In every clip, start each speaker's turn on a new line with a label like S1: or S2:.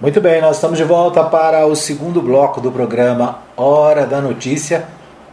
S1: Muito bem, nós estamos de volta para o segundo bloco do programa Hora da Notícia,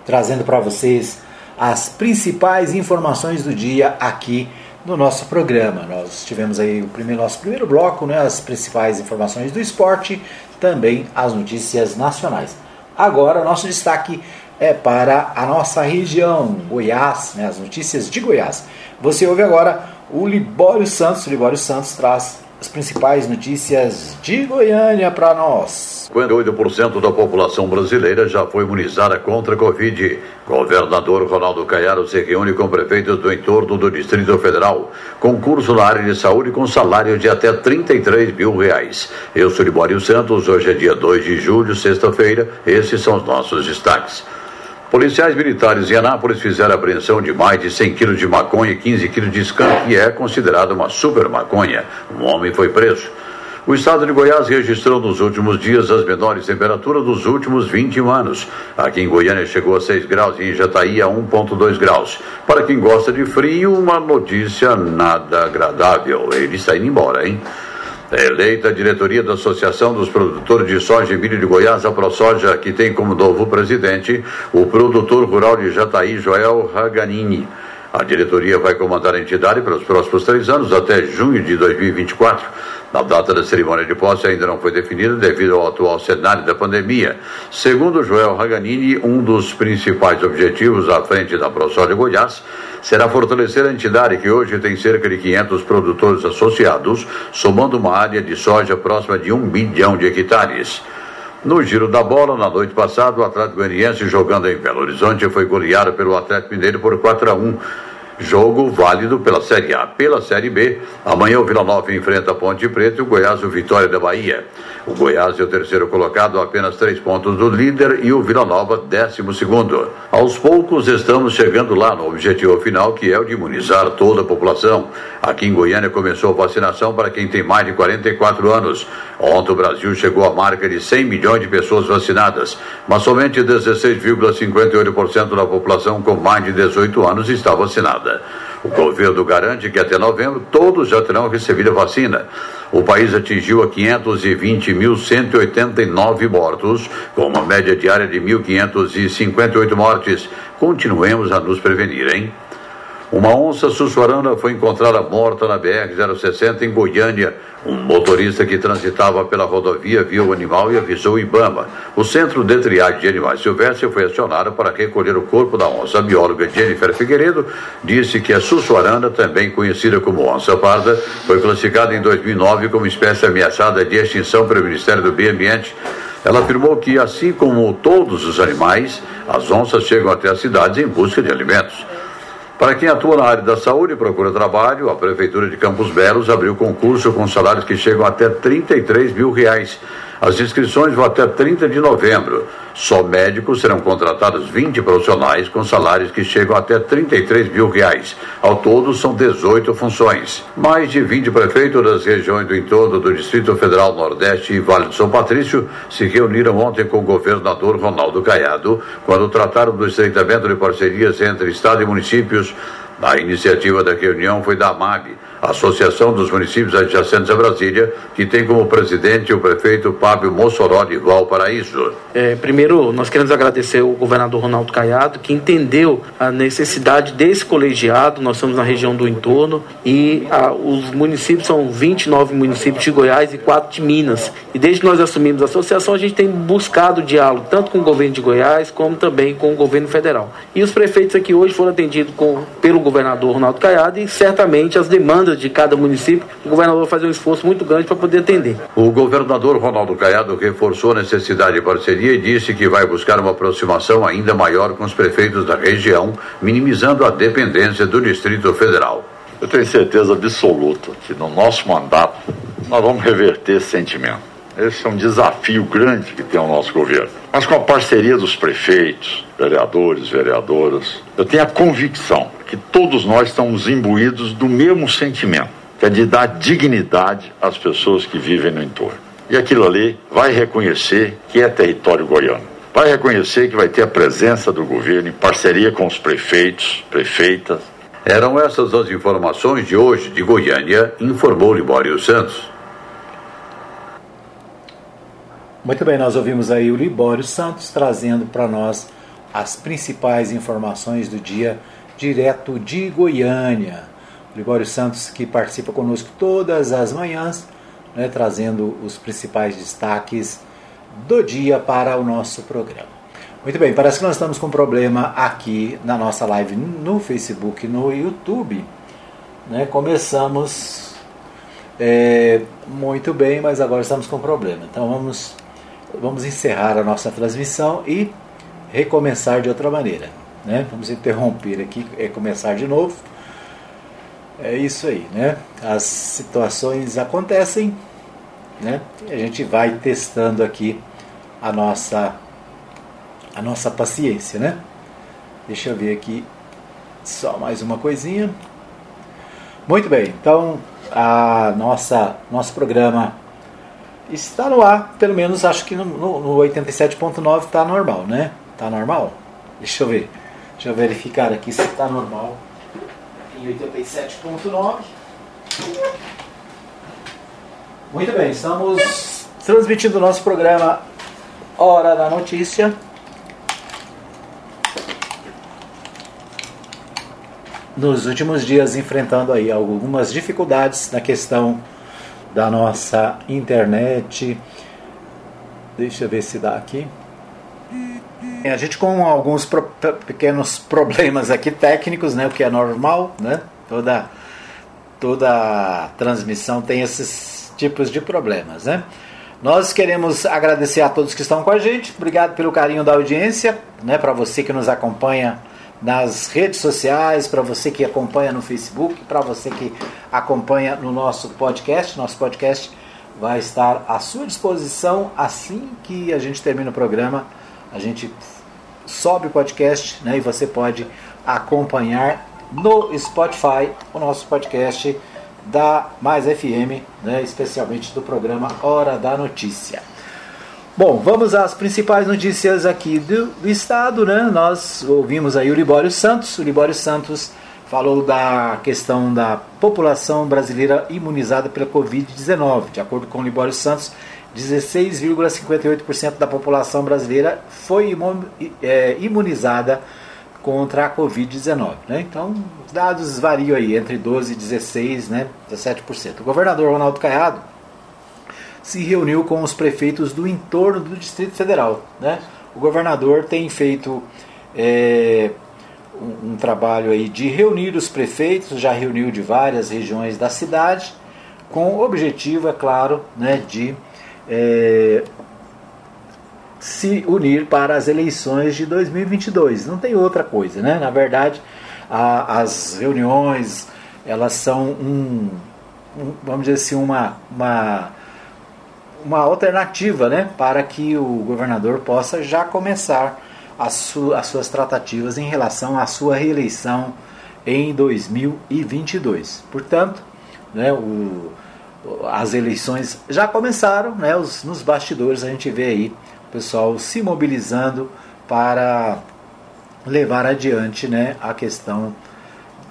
S1: trazendo para vocês as principais informações do dia aqui no nosso programa. Nós tivemos aí o primeiro, nosso primeiro bloco, né, as principais informações do esporte, também as notícias nacionais. Agora, nosso destaque é para a nossa região, Goiás, né, as notícias de Goiás. Você ouve agora o Libório Santos. O Libório Santos traz as principais notícias de Goiânia para nós.
S2: 58% da população brasileira já foi imunizada contra a Covid. Governador Ronaldo Caiaro se reúne com prefeitos do entorno do Distrito Federal. Concurso na área de saúde com salário de até 33 mil reais. Eu sou Libório Santos, hoje é dia 2 de julho, sexta-feira. Esses são os nossos destaques. Policiais militares em Anápolis fizeram apreensão de mais de 100 quilos de maconha e 15 quilos de skunk, que é considerada uma super maconha. Um homem foi preso. O estado de Goiás registrou nos últimos dias as menores temperaturas dos últimos 21 anos. Aqui em Goiânia chegou a 6 graus e em Jataí a 1,2 graus. Para quem gosta de frio, uma notícia nada agradável. Ele está indo embora, hein? É eleita a diretoria da Associação dos Produtores de Soja e Milho de Goiás, a ProSoja, que tem como novo presidente o produtor rural de Jataí, Joel Raganini. A diretoria vai comandar a entidade pelos próximos três anos, até junho de 2024. A data da cerimônia de posse ainda não foi definida devido ao atual cenário da pandemia. Segundo Joel Raganini, um dos principais objetivos à frente da ProSoja Goiás será fortalecer a entidade que hoje tem cerca de 500 produtores associados, somando uma área de soja próxima de um bilhão de hectares. No giro da bola, na noite passada, o Atlético Goianiense jogando em Belo Horizonte foi goleado pelo Atlético Mineiro por 4 a 1. Jogo válido pela Série A. Pela Série B, amanhã o Vila Nova enfrenta a Ponte Preta e o Goiás o Vitória da Bahia. O Goiás é o terceiro colocado, apenas três pontos do líder, e o Vila Nova, décimo segundo. Aos poucos estamos chegando lá no objetivo final, que é o de imunizar toda a população. Aqui em Goiânia começou a vacinação para quem tem mais de 44 anos. Ontem o Brasil chegou à marca de 100 milhões de pessoas vacinadas, mas somente 16,58% da população com mais de 18 anos está vacinada. O governo garante que até novembro todos já terão recebido a vacina. O país atingiu a 520.189 mortos, com uma média diária de 1.558 mortes. Continuemos a nos prevenir, hein? Uma onça sussuarana foi encontrada morta na BR-060 em Goiânia. Um motorista que transitava pela rodovia viu o animal e avisou o Ibama. O Centro de Triagem de Animais Silvestres foi acionado para recolher o corpo da onça. A bióloga Jennifer Figueiredo disse que a sussuarana, também conhecida como onça parda, foi classificada em 2009 como espécie ameaçada de extinção pelo Ministério do Meio Ambiente. Ela afirmou que, assim como todos os animais, as onças chegam até as cidades em busca de alimentos. Para quem atua na área da saúde e procura trabalho, a Prefeitura de Campos Belos abriu concurso com salários que chegam até 33 mil reais. As inscrições vão até 30 de novembro. Só médicos serão contratados 20 profissionais com salários que chegam até 33 mil reais. Ao todo, são 18 funções. Mais de 20 prefeitos das regiões do entorno do Distrito Federal Nordeste e Vale do São Patrício se reuniram ontem com o governador Ronaldo Caiado, quando trataram do estreitamento de parcerias entre Estado e municípios. A iniciativa da reunião foi da AMAB, Associação dos Municípios Adjacentes a Brasília, que tem como presidente o prefeito Fábio Mossoró de Valparaíso.
S3: É, primeiro, nós queremos agradecer o governador Ronaldo Caiado, que entendeu a necessidade desse colegiado. Nós estamos na região do entorno e a, os municípios são 29 municípios de Goiás e 4 de Minas. E desde que nós assumimos a associação, a gente tem buscado diálogo tanto com o governo de Goiás como também com o governo federal. E os prefeitos aqui hoje foram atendidos com, pelo governador Ronaldo Caiado e certamente as demandas de cada município, o governador vai fazer um esforço muito grande para poder atender.
S2: O governador Ronaldo Caiado reforçou a necessidade de parceria e disse que vai buscar uma aproximação ainda maior com os prefeitos da região, minimizando a dependência do Distrito Federal.
S4: Eu tenho certeza absoluta que no nosso mandato nós vamos reverter esse sentimento. Esse é um desafio grande que tem o nosso governo. Mas com a parceria dos prefeitos, vereadores, vereadoras, eu tenho a convicção que todos nós estamos imbuídos do mesmo sentimento, que é de dar dignidade às pessoas que vivem no entorno. E aquilo ali vai reconhecer que é território goiano. Vai reconhecer que vai ter a presença do governo em parceria com os prefeitos, prefeitas.
S2: Eram essas as informações de hoje de Goiânia, informou Libório Santos.
S1: Muito bem, nós ouvimos aí o Libório Santos trazendo para nós as principais informações do dia direto de Goiânia. O Libório Santos que participa conosco todas as manhãs, né, trazendo os principais destaques do dia para o nosso programa. Muito bem, parece que nós estamos com um problema aqui na nossa live no Facebook no YouTube. Né? Começamos é, muito bem, mas agora estamos com problema. Então vamos, vamos encerrar a nossa transmissão e recomeçar de outra maneira. Né? Vamos interromper aqui e começar de novo. É isso aí, né? As situações acontecem, né? E a gente vai testando aqui a nossa a nossa paciência, né? Deixa eu ver aqui só mais uma coisinha. Muito bem, então a nossa nosso programa está no ar, pelo menos acho que no, no 87.9 está normal, né? Tá normal? Deixa eu ver. Deixa eu verificar aqui se está normal. Em 87.9. Muito bem, estamos transmitindo o nosso programa Hora da Notícia. Nos últimos dias enfrentando aí algumas dificuldades na questão da nossa internet. Deixa eu ver se dá aqui. A gente com alguns pro, pequenos problemas aqui técnicos, né, o que é normal, né? Toda toda transmissão tem esses tipos de problemas, né? Nós queremos agradecer a todos que estão com a gente. Obrigado pelo carinho da audiência, né? Para você que nos acompanha nas redes sociais, para você que acompanha no Facebook, para você que acompanha no nosso podcast. Nosso podcast vai estar à sua disposição assim que a gente termina o programa. A gente sobe o podcast né, e você pode acompanhar no Spotify o nosso podcast da Mais FM, né, especialmente do programa Hora da Notícia. Bom, vamos às principais notícias aqui do, do estado, né? Nós ouvimos aí o Libório Santos. O Libório Santos falou da questão da população brasileira imunizada pela Covid-19. De acordo com o Libório Santos, 16,58% da população brasileira foi é, imunizada contra a Covid-19. Né? Então, os dados variam aí entre 12% e 16%, né? 17%. O governador Ronaldo Caiado se reuniu com os prefeitos do entorno do Distrito Federal. Né? O governador tem feito é, um, um trabalho aí de reunir os prefeitos, já reuniu de várias regiões da cidade, com o objetivo, é claro, né, de é, se unir para as eleições de 2022. Não tem outra coisa, né? Na verdade, a, as reuniões elas são um, um, vamos dizer assim, uma, uma, uma alternativa, né, para que o governador possa já começar as, su, as suas tratativas em relação à sua reeleição em 2022. Portanto, né, o as eleições já começaram, né? Os, nos bastidores a gente vê aí o pessoal se mobilizando para levar adiante né, a questão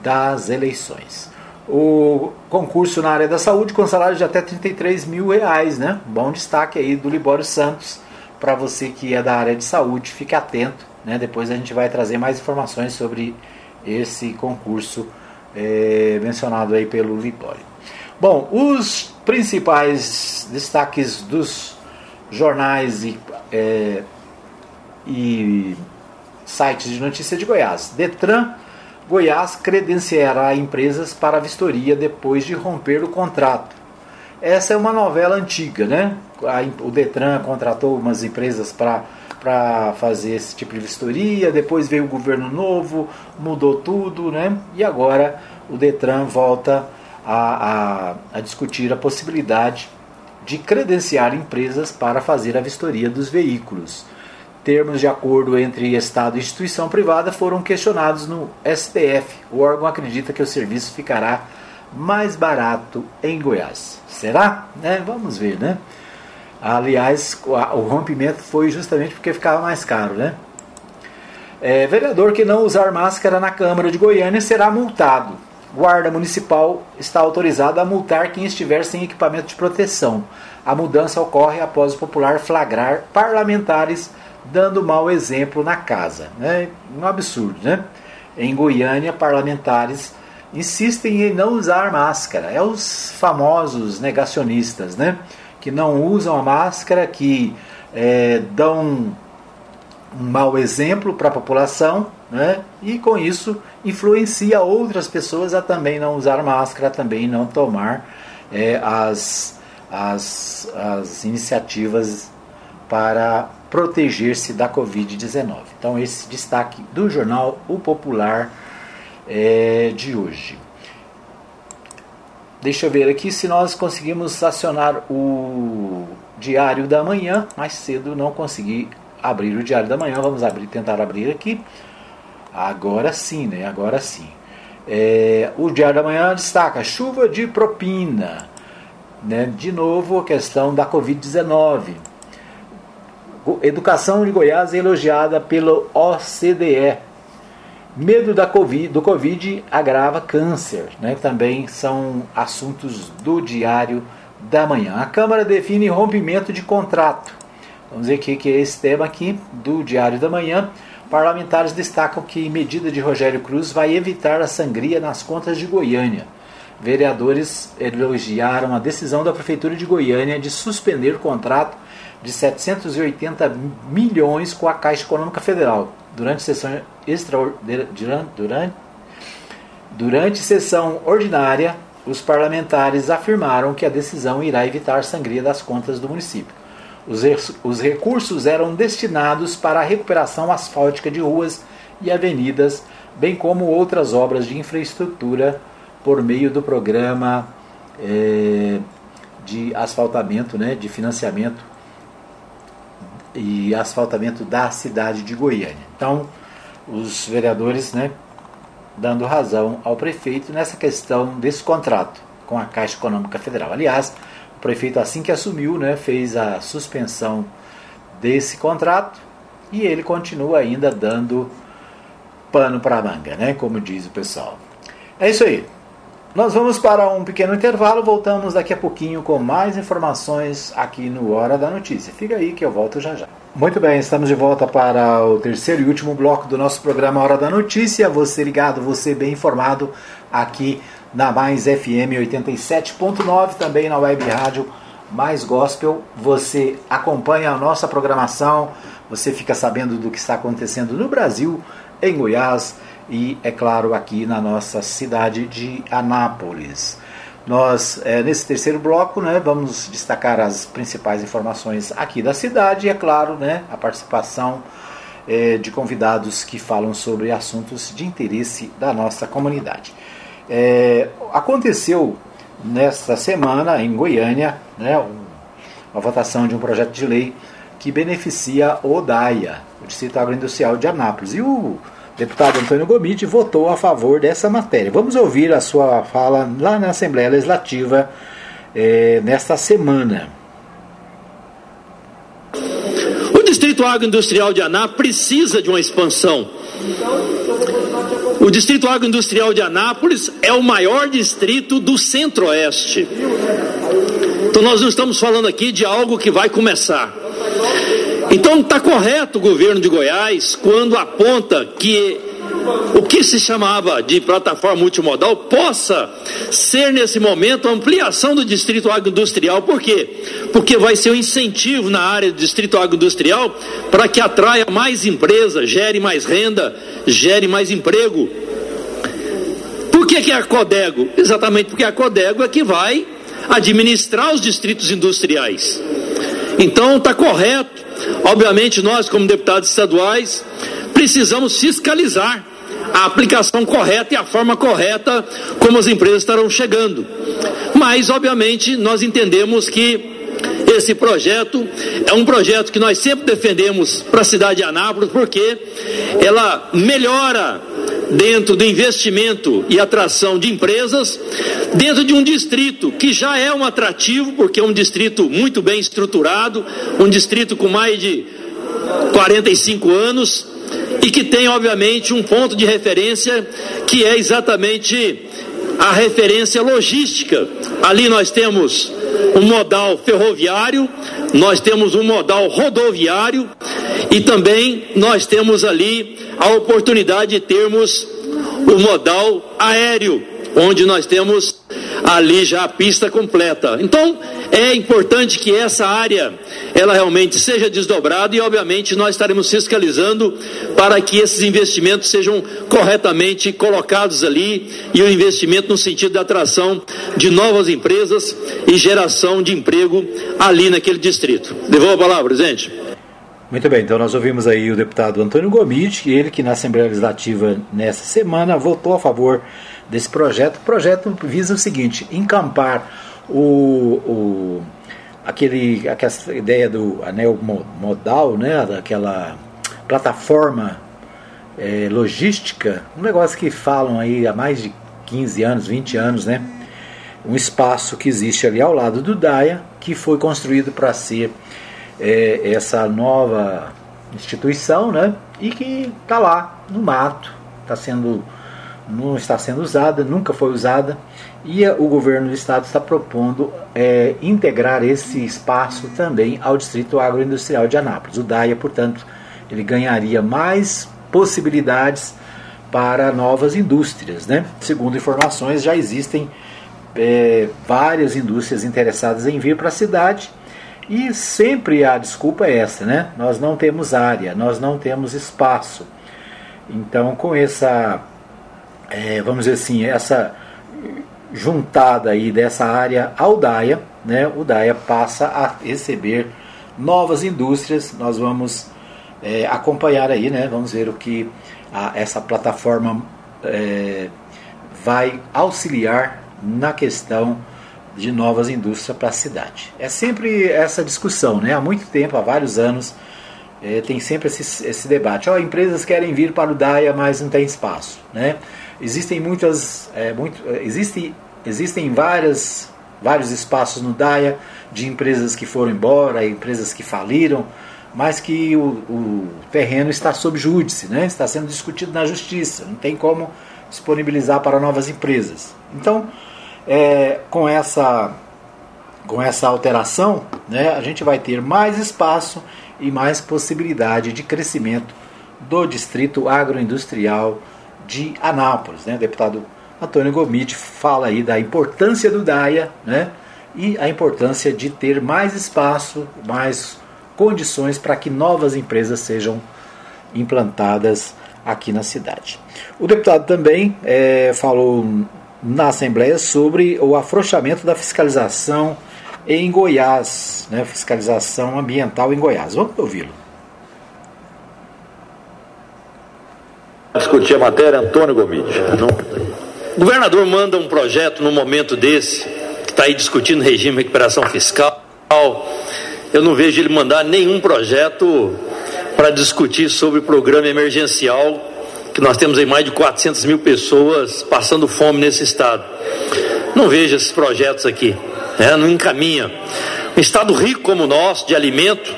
S1: das eleições. O concurso na área da saúde com salário de até 33 mil reais, né? Bom destaque aí do Libório Santos para você que é da área de saúde, fique atento, né? Depois a gente vai trazer mais informações sobre esse concurso é, mencionado aí pelo Libório. Bom, os principais destaques dos jornais e, é, e sites de notícia de Goiás. Detran Goiás credenciará empresas para vistoria depois de romper o contrato. Essa é uma novela antiga, né? O Detran contratou umas empresas para para fazer esse tipo de vistoria, depois veio o governo novo, mudou tudo, né? E agora o Detran volta a, a, a discutir a possibilidade de credenciar empresas para fazer a vistoria dos veículos. Termos de acordo entre Estado e instituição privada foram questionados no STF. O órgão acredita que o serviço ficará mais barato em Goiás. Será? Né? Vamos ver, né? Aliás, o rompimento foi justamente porque ficava mais caro, né? É, vereador que não usar máscara na Câmara de Goiânia será multado. Guarda Municipal está autorizada a multar quem estiver sem equipamento de proteção. A mudança ocorre após o popular flagrar parlamentares dando mau exemplo na casa. Né? Um absurdo, né? Em Goiânia, parlamentares insistem em não usar máscara. É os famosos negacionistas, né? Que não usam a máscara, que é, dão um mau exemplo para a população, né? E com isso influencia outras pessoas a também não usar máscara, a também não tomar é, as, as, as iniciativas para proteger-se da Covid-19. Então, esse destaque do jornal O Popular é, de hoje. Deixa eu ver aqui se nós conseguimos acionar o Diário da Manhã. Mais cedo não consegui abrir o Diário da Manhã. Vamos abrir, tentar abrir aqui. Agora sim, né? Agora sim. É, o Diário da Manhã destaca chuva de propina. Né? De novo a questão da Covid-19. Educação de Goiás é elogiada pelo OCDE. Medo da COVID, do Covid agrava câncer. Né? Também são assuntos do Diário da Manhã. A Câmara define rompimento de contrato. Vamos ver o que é esse tema aqui do Diário da Manhã. Parlamentares destacam que medida de Rogério Cruz vai evitar a sangria nas contas de Goiânia. Vereadores elogiaram a decisão da Prefeitura de Goiânia de suspender o contrato de 780 milhões com a Caixa Econômica Federal durante sessão extraordinária durante, durante sessão ordinária os parlamentares afirmaram que a decisão irá evitar sangria das contas do município. Os, os recursos eram destinados para a recuperação asfáltica de ruas e avenidas, bem como outras obras de infraestrutura por meio do programa é, de asfaltamento, né, de financiamento e asfaltamento da cidade de Goiânia. Então, os vereadores, né, dando razão ao prefeito nessa questão desse contrato com a Caixa Econômica Federal. Aliás, o prefeito assim que assumiu, né, fez a suspensão desse contrato e ele continua ainda dando pano para a manga, né, como diz o pessoal. É isso aí. Nós vamos para um pequeno intervalo, voltamos daqui a pouquinho com mais informações aqui no Hora da Notícia. Fica aí que eu volto já já. Muito bem, estamos de volta para o terceiro e último bloco do nosso programa Hora da Notícia. Você ligado, você bem informado aqui na Mais FM 87.9, também na Web Rádio Mais Gospel. Você acompanha a nossa programação, você fica sabendo do que está acontecendo no Brasil, em Goiás e, é claro, aqui na nossa cidade de Anápolis. Nós, é, nesse terceiro bloco, né, vamos destacar as principais informações aqui da cidade e, é claro, né, a participação é, de convidados que falam sobre assuntos de interesse da nossa comunidade. É, aconteceu nesta semana, em Goiânia, né, uma votação de um projeto de lei que beneficia o DAIA, o Distrito Agroindustrial de Anápolis. E o deputado Antônio Gomide votou a favor dessa matéria. Vamos ouvir a sua fala lá na Assembleia Legislativa é, nesta semana.
S5: O Distrito Agroindustrial de Anápolis precisa de uma expansão. O Distrito Agroindustrial de Anápolis é o maior distrito do Centro-Oeste. Então nós não estamos falando aqui de algo que vai começar. Então está correto o governo de Goiás quando aponta que o que se chamava de plataforma multimodal possa ser nesse momento a ampliação do distrito agroindustrial. Por quê? Porque vai ser um incentivo na área do distrito agroindustrial para que atraia mais empresas, gere mais renda, gere mais emprego. Por que, que é a Codego? Exatamente porque a Codego é que vai administrar os distritos industriais. Então está correto. Obviamente, nós, como deputados estaduais, precisamos fiscalizar a aplicação correta e a forma correta como as empresas estarão chegando. Mas, obviamente, nós entendemos que esse projeto é um projeto que nós sempre defendemos para a cidade de Anápolis, porque ela melhora dentro do investimento e atração de empresas, dentro de um distrito que já é um atrativo, porque é um distrito muito bem estruturado, um distrito com mais de 45 anos e que tem, obviamente, um ponto de referência que é exatamente
S6: a referência logística. Ali nós temos um modal ferroviário, nós temos um modal rodoviário e também nós temos ali a oportunidade de termos o modal aéreo, onde nós temos ali já a pista completa. Então, é importante que essa área ela realmente seja desdobrada e, obviamente, nós estaremos fiscalizando para que esses investimentos sejam corretamente colocados ali e o investimento no sentido da atração de novas empresas e geração de emprego ali naquele distrito. Devolvo a palavra, presidente.
S1: Muito bem, então nós ouvimos aí o deputado Antônio Gomide, ele que na Assembleia Legislativa nessa semana votou a favor desse projeto. O projeto visa o seguinte: encampar o, o aquele, aquela ideia do anel modal, né, daquela plataforma é, logística, um negócio que falam aí há mais de 15 anos, 20 anos, né? Um espaço que existe ali ao lado do DAIA, que foi construído para ser é, essa nova instituição, né? E que está lá no mato, está sendo não está sendo usada, nunca foi usada, e o governo do estado está propondo é, integrar esse espaço também ao Distrito Agroindustrial de Anápolis. O DAIA, portanto, ele ganharia mais possibilidades para novas indústrias. Né? Segundo informações, já existem é, várias indústrias interessadas em vir para a cidade e sempre a desculpa é essa, né? Nós não temos área, nós não temos espaço. Então, com essa é, vamos dizer assim, essa juntada aí dessa área ao DAIA, né, o DAIA passa a receber novas indústrias. Nós vamos é, acompanhar aí, né, vamos ver o que a, essa plataforma é, vai auxiliar na questão de novas indústrias para a cidade. É sempre essa discussão, né? há muito tempo, há vários anos, é, tem sempre esse, esse debate. Oh, empresas querem vir para o DAIA, mas não tem espaço. Né? Existem muitas, é, muito, é, existem, existem várias, vários espaços no DAIA de empresas que foram embora, empresas que faliram, mas que o, o terreno está sob júdice, né? está sendo discutido na justiça, não tem como disponibilizar para novas empresas. Então, é, com essa com essa alteração, né, a gente vai ter mais espaço e mais possibilidade de crescimento do distrito agroindustrial de Anápolis. Né? O deputado Antônio Gomit fala aí da importância do DAIA né? e a importância de ter mais espaço, mais condições para que novas empresas sejam implantadas aqui na cidade. O deputado também é, falou na Assembleia sobre o afrouxamento da fiscalização em Goiás, né, fiscalização ambiental em Goiás. Vamos ouvi-lo.
S5: Discutir a matéria, Antônio Gomide. O governador manda um projeto no momento desse, que está aí discutindo regime de recuperação fiscal. Eu não vejo ele mandar nenhum projeto para discutir sobre o programa emergencial, que nós temos aí mais de 400 mil pessoas passando fome nesse estado. Não vejo esses projetos aqui, né? não encaminha. Um estado rico como o nosso, de alimento,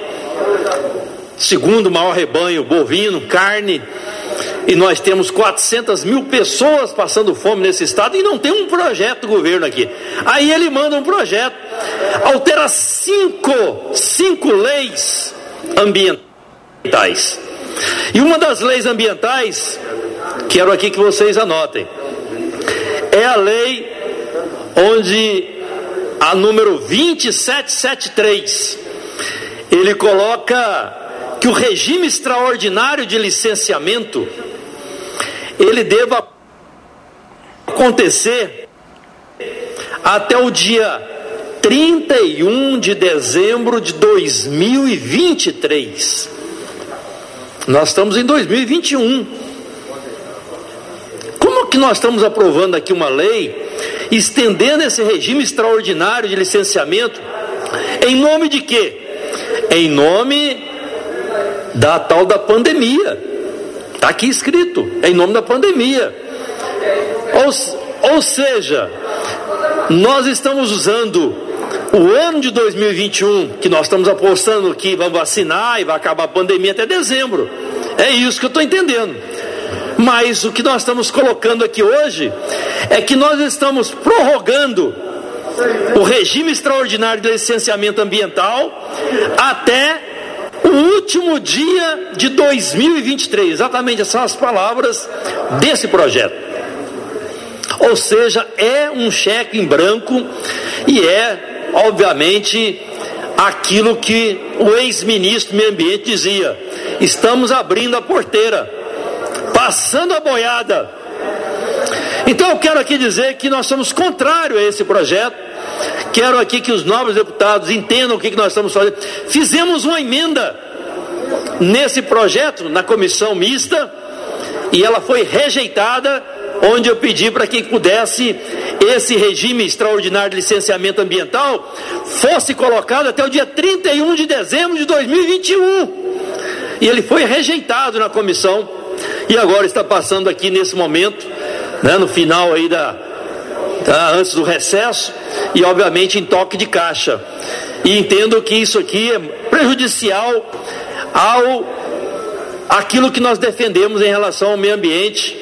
S5: segundo maior rebanho bovino, carne, e nós temos 400 mil pessoas passando fome nesse estado e não tem um projeto do governo aqui. Aí ele manda um projeto, altera cinco, cinco leis ambientais. E uma das leis ambientais, quero aqui que vocês anotem, é a lei onde a número 2773 ele coloca que o regime extraordinário de licenciamento ele deva acontecer até o dia 31 de dezembro de 2023. Nós estamos em 2021. Como que nós estamos aprovando aqui uma lei estendendo esse regime extraordinário de licenciamento em nome de quê? Em nome da tal da pandemia. Está aqui escrito, em nome da pandemia. Ou, ou seja, nós estamos usando o ano de 2021, que nós estamos apostando que vamos vacinar e vai acabar a pandemia até dezembro. É isso que eu estou entendendo. Mas o que nós estamos colocando aqui hoje é que nós estamos prorrogando o regime extraordinário de licenciamento ambiental até o último dia de 2023. Exatamente essas são as palavras desse projeto. Ou seja, é um cheque em branco e é, obviamente, aquilo que o ex-ministro do Meio Ambiente dizia: estamos abrindo a porteira, passando a boiada. Então eu quero aqui dizer que nós somos contrários a esse projeto. Quero aqui que os nobres deputados entendam o que nós estamos fazendo. Fizemos uma emenda nesse projeto na comissão mista e ela foi rejeitada onde eu pedi para que pudesse esse regime extraordinário de licenciamento ambiental fosse colocado até o dia 31 de dezembro de 2021. E ele foi rejeitado na comissão e agora está passando aqui nesse momento, né, no final aí da, da antes do recesso e obviamente em toque de caixa. E entendo que isso aqui é prejudicial ao aquilo que nós defendemos em relação ao meio ambiente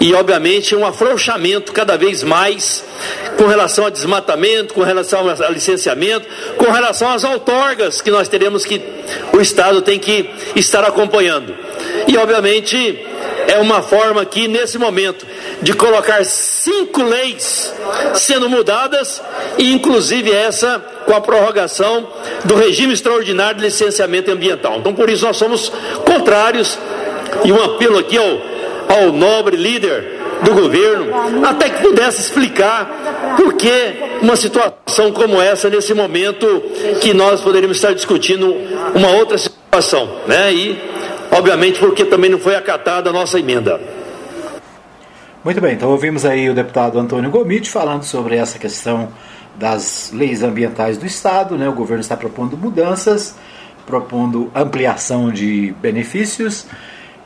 S5: e, obviamente, um afrouxamento cada vez mais com relação a desmatamento, com relação a licenciamento, com relação às outorgas que nós teremos que o Estado tem que estar acompanhando. E, obviamente, é uma forma aqui, nesse momento, de colocar cinco leis sendo mudadas, e inclusive essa com a prorrogação do regime extraordinário de licenciamento ambiental. Então, por isso, nós somos contrários, e um apelo aqui ao ao nobre líder do governo, até que pudesse explicar por que uma situação como essa nesse momento que nós poderíamos estar discutindo uma outra situação, né? E obviamente porque também não foi acatada a nossa emenda.
S1: Muito bem, então ouvimos aí o deputado Antônio Gomit falando sobre essa questão das leis ambientais do Estado, né? O governo está propondo mudanças, propondo ampliação de benefícios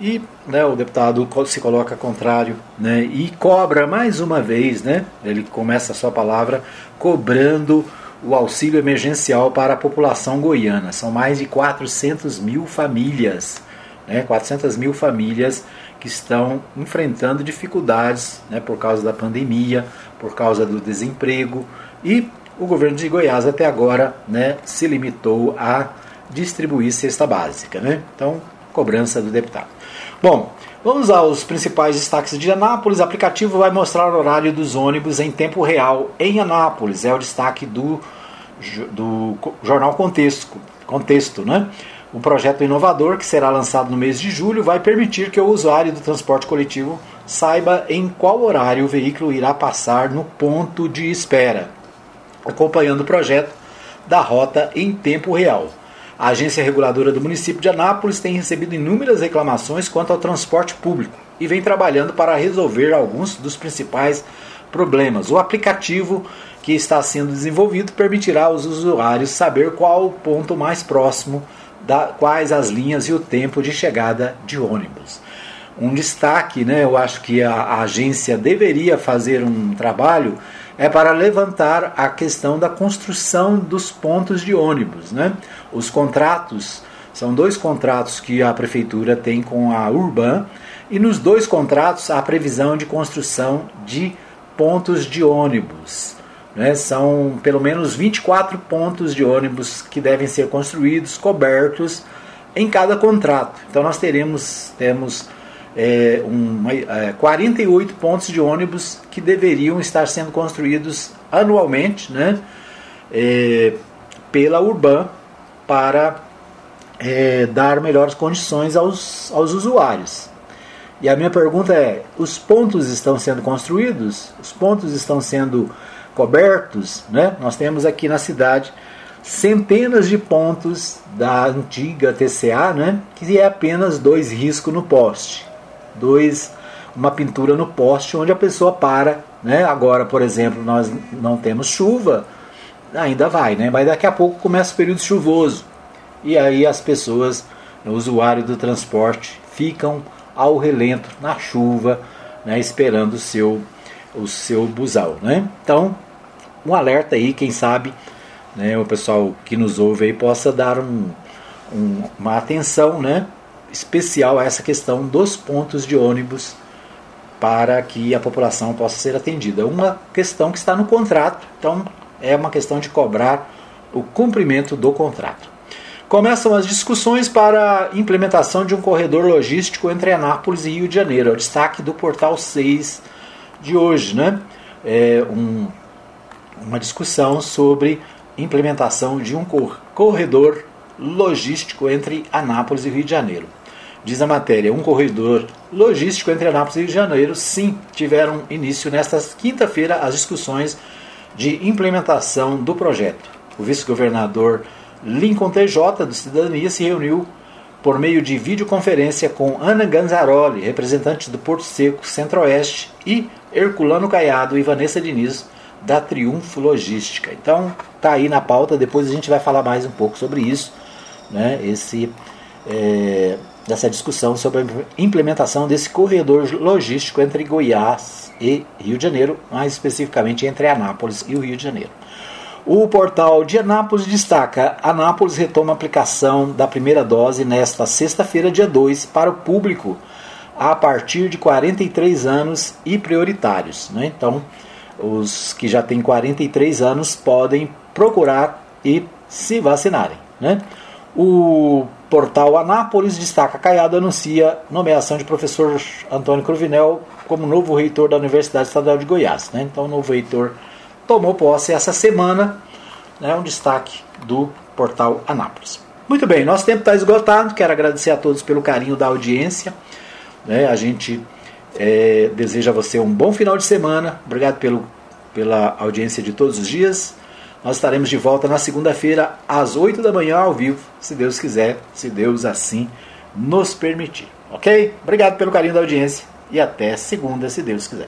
S1: e né, o deputado se coloca contrário né, e cobra mais uma vez, né, ele começa a sua palavra cobrando o auxílio emergencial para a população goiana. São mais de 400 mil famílias, né, 400 mil famílias que estão enfrentando dificuldades né, por causa da pandemia, por causa do desemprego e o governo de Goiás até agora né, se limitou a distribuir cesta básica. Né? Então, cobrança do deputado. Bom, vamos aos principais destaques de Anápolis. O aplicativo vai mostrar o horário dos ônibus em tempo real em Anápolis. É o destaque do, do jornal Contexto, Contexto, né? O projeto inovador, que será lançado no mês de julho, vai permitir que o usuário do transporte coletivo saiba em qual horário o veículo irá passar no ponto de espera, acompanhando o projeto da rota em tempo real. A agência reguladora do município de Anápolis tem recebido inúmeras reclamações quanto ao transporte público e vem trabalhando para resolver alguns dos principais problemas. O aplicativo que está sendo desenvolvido permitirá aos usuários saber qual o ponto mais próximo, da, quais as linhas e o tempo de chegada de ônibus. Um destaque, né, eu acho que a, a agência deveria fazer um trabalho é para levantar a questão da construção dos pontos de ônibus. Né? Os contratos, são dois contratos que a prefeitura tem com a Urban, e nos dois contratos há previsão de construção de pontos de ônibus. Né? São pelo menos 24 pontos de ônibus que devem ser construídos, cobertos em cada contrato. Então nós teremos, temos é, uma, é, 48 pontos de ônibus que deveriam estar sendo construídos anualmente né, é, pela Urban para é, dar melhores condições aos, aos usuários. E a minha pergunta é: os pontos estão sendo construídos? Os pontos estão sendo cobertos? Né? Nós temos aqui na cidade centenas de pontos da antiga TCA, né, que é apenas dois riscos no poste dois, uma pintura no poste onde a pessoa para. Né? Agora, por exemplo, nós não temos chuva, ainda vai, né? mas daqui a pouco começa o período chuvoso. E aí as pessoas, o usuário do transporte, ficam ao relento na chuva, né? esperando o seu, o seu busal. Né? Então, um alerta aí, quem sabe né, o pessoal que nos ouve aí possa dar um, um, uma atenção né, especial a essa questão dos pontos de ônibus para que a população possa ser atendida. Uma questão que está no contrato, então é uma questão de cobrar o cumprimento do contrato. Começam as discussões para a implementação de um corredor logístico entre Anápolis e Rio de Janeiro. É o destaque do portal 6 de hoje, né? É um, uma discussão sobre implementação de um corredor logístico entre Anápolis e Rio de Janeiro. Diz a matéria, um corredor logístico entre Anápolis e Rio de Janeiro, sim, tiveram início nesta quinta-feira as discussões de implementação do projeto. O vice-governador Lincoln TJ do Cidadania se reuniu por meio de videoconferência com Ana Ganzaroli, representante do Porto Seco Centro-Oeste, e Herculano Caiado e Vanessa Diniz, da Triunfo Logística. Então, tá aí na pauta, depois a gente vai falar mais um pouco sobre isso, né? Esse, é, dessa discussão sobre a implementação desse corredor logístico entre Goiás e Rio de Janeiro, mais especificamente entre Anápolis e o Rio de Janeiro. O portal de Anápolis destaca: Anápolis retoma a aplicação da primeira dose nesta sexta-feira, dia 2, para o público a partir de 43 anos e prioritários. Né? Então, os que já têm 43 anos podem procurar e se vacinarem. Né? O portal Anápolis destaca: Caiado anuncia nomeação de professor Antônio Cruvinel como novo reitor da Universidade Estadual de Goiás. Né? Então, o novo reitor tomou posse essa semana, né, um destaque do portal Anápolis. Muito bem, nosso tempo está esgotado. Quero agradecer a todos pelo carinho da audiência. Né, a gente é, deseja a você um bom final de semana. Obrigado pelo, pela audiência de todos os dias. Nós estaremos de volta na segunda-feira, às 8 da manhã, ao vivo, se Deus quiser, se Deus assim nos permitir. Ok? Obrigado pelo carinho da audiência e até segunda, se Deus quiser.